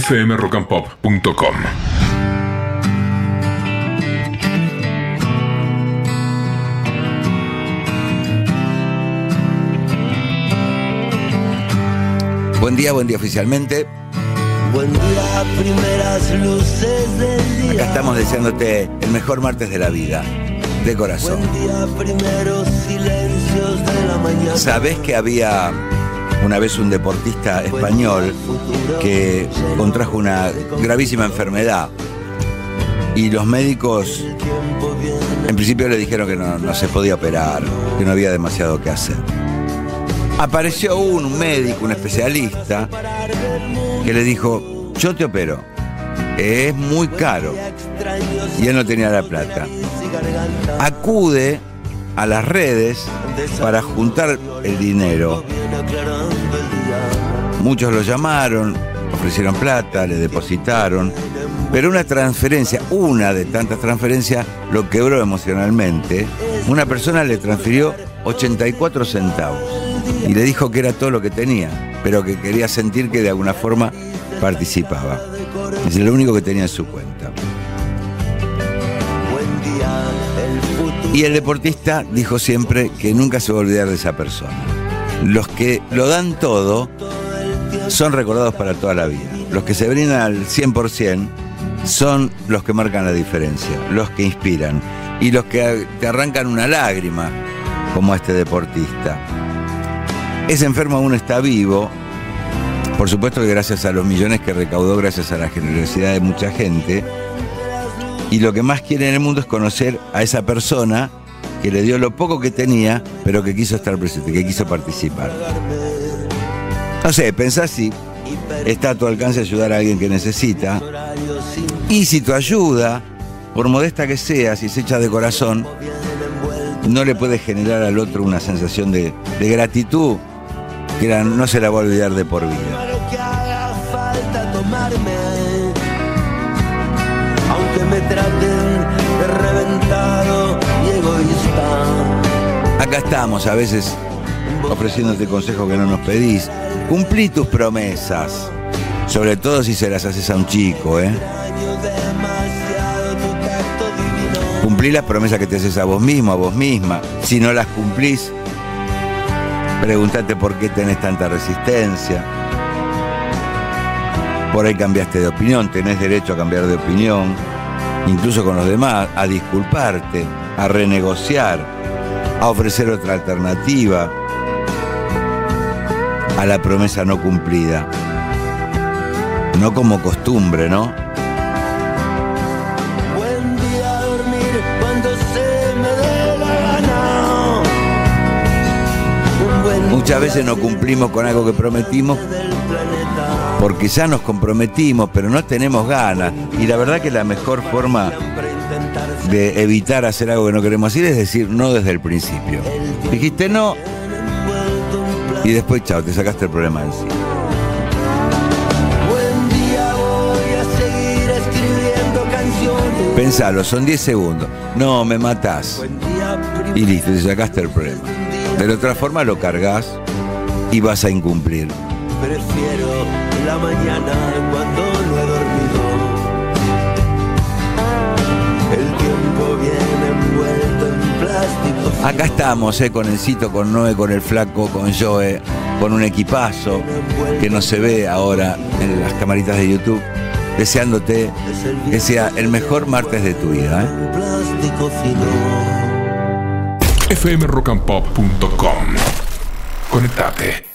fmrockandpop.com. Buen día, buen día oficialmente. Buen día, primeras luces del día. Acá estamos deseándote el mejor martes de la vida, de corazón. Buen día, primeros silencios de la mañana. ¿Sabés que había una vez un deportista español que contrajo una gravísima enfermedad? Y los médicos en principio le dijeron que no, se podía operar, que no había demasiado que hacer. Apareció un médico, un especialista, que le dijo, yo te opero, es muy caro. Y él no tenía la plata. Acude a las redes para juntar el dinero. Muchos lo llamaron, ofrecieron plata, le depositaron, pero una transferencia, una de tantas transferencias, lo quebró emocionalmente. Una persona le transfirió 84 centavos y le dijo que era todo lo que tenía, pero que quería sentir que de alguna forma participaba. Es lo único que tenía en su cuenta. Y el deportista dijo siempre que nunca se va a olvidar de esa persona. Los que lo dan todo son recordados para toda la vida. Los que se brindan al 100% son los que marcan la diferencia, los que inspiran y los que te arrancan una lágrima, como este deportista. Ese enfermo aún está vivo, por supuesto que gracias a los millones que recaudó, gracias a la generosidad de mucha gente, y lo que más quiere en el mundo es conocer a esa persona que le dio lo poco que tenía, pero que quiso estar presente, que quiso participar. No sé, pensás si está a tu alcance ayudar a alguien que necesita, y si tu ayuda, por modesta que sea, si se echa de corazón, no le puede generar al otro una sensación de, gratitud que no se la va a olvidar de por vida. Que me traten de reventado y egoísta. Acá estamos a veces ofreciéndote consejos que no nos pedís. Cumplí tus promesas, sobre todo si se las haces a un chico, ¿eh? Cumplí las promesas que te haces a vos mismo, a vos misma. Si no las cumplís, pregúntate por qué tenés tanta resistencia. Por ahí cambiaste de opinión, tenés derecho a cambiar de opinión, incluso con los demás, a disculparte, a renegociar, a ofrecer otra alternativa a la promesa no cumplida. No como costumbre, ¿no? Buen día a dormir cuando se me dé la gana. Un buen Muchas veces no cumplimos con algo que prometimos. Porque ya nos comprometimos, pero no tenemos ganas. Y la verdad que la mejor forma de evitar hacer algo que no queremos hacer es decir no desde el principio. Dijiste no y después chao, te sacaste el problema de encima. Pensalo, son 10 segundos. No, me matás. Y listo, te sacaste el problema. De la otra forma lo cargas y vas a incumplir. Prefiero la mañana cuando no he dormido. El tiempo viene envuelto en plástico. Acá estamos, eh, con el Cito, con Noé, con el Flaco, con Joe, con un equipazo que no se ve ahora en las camaritas de YouTube, deseándote que sea el mejor martes de tu vida. ¿eh? Fmrockandpop.com. Conectate.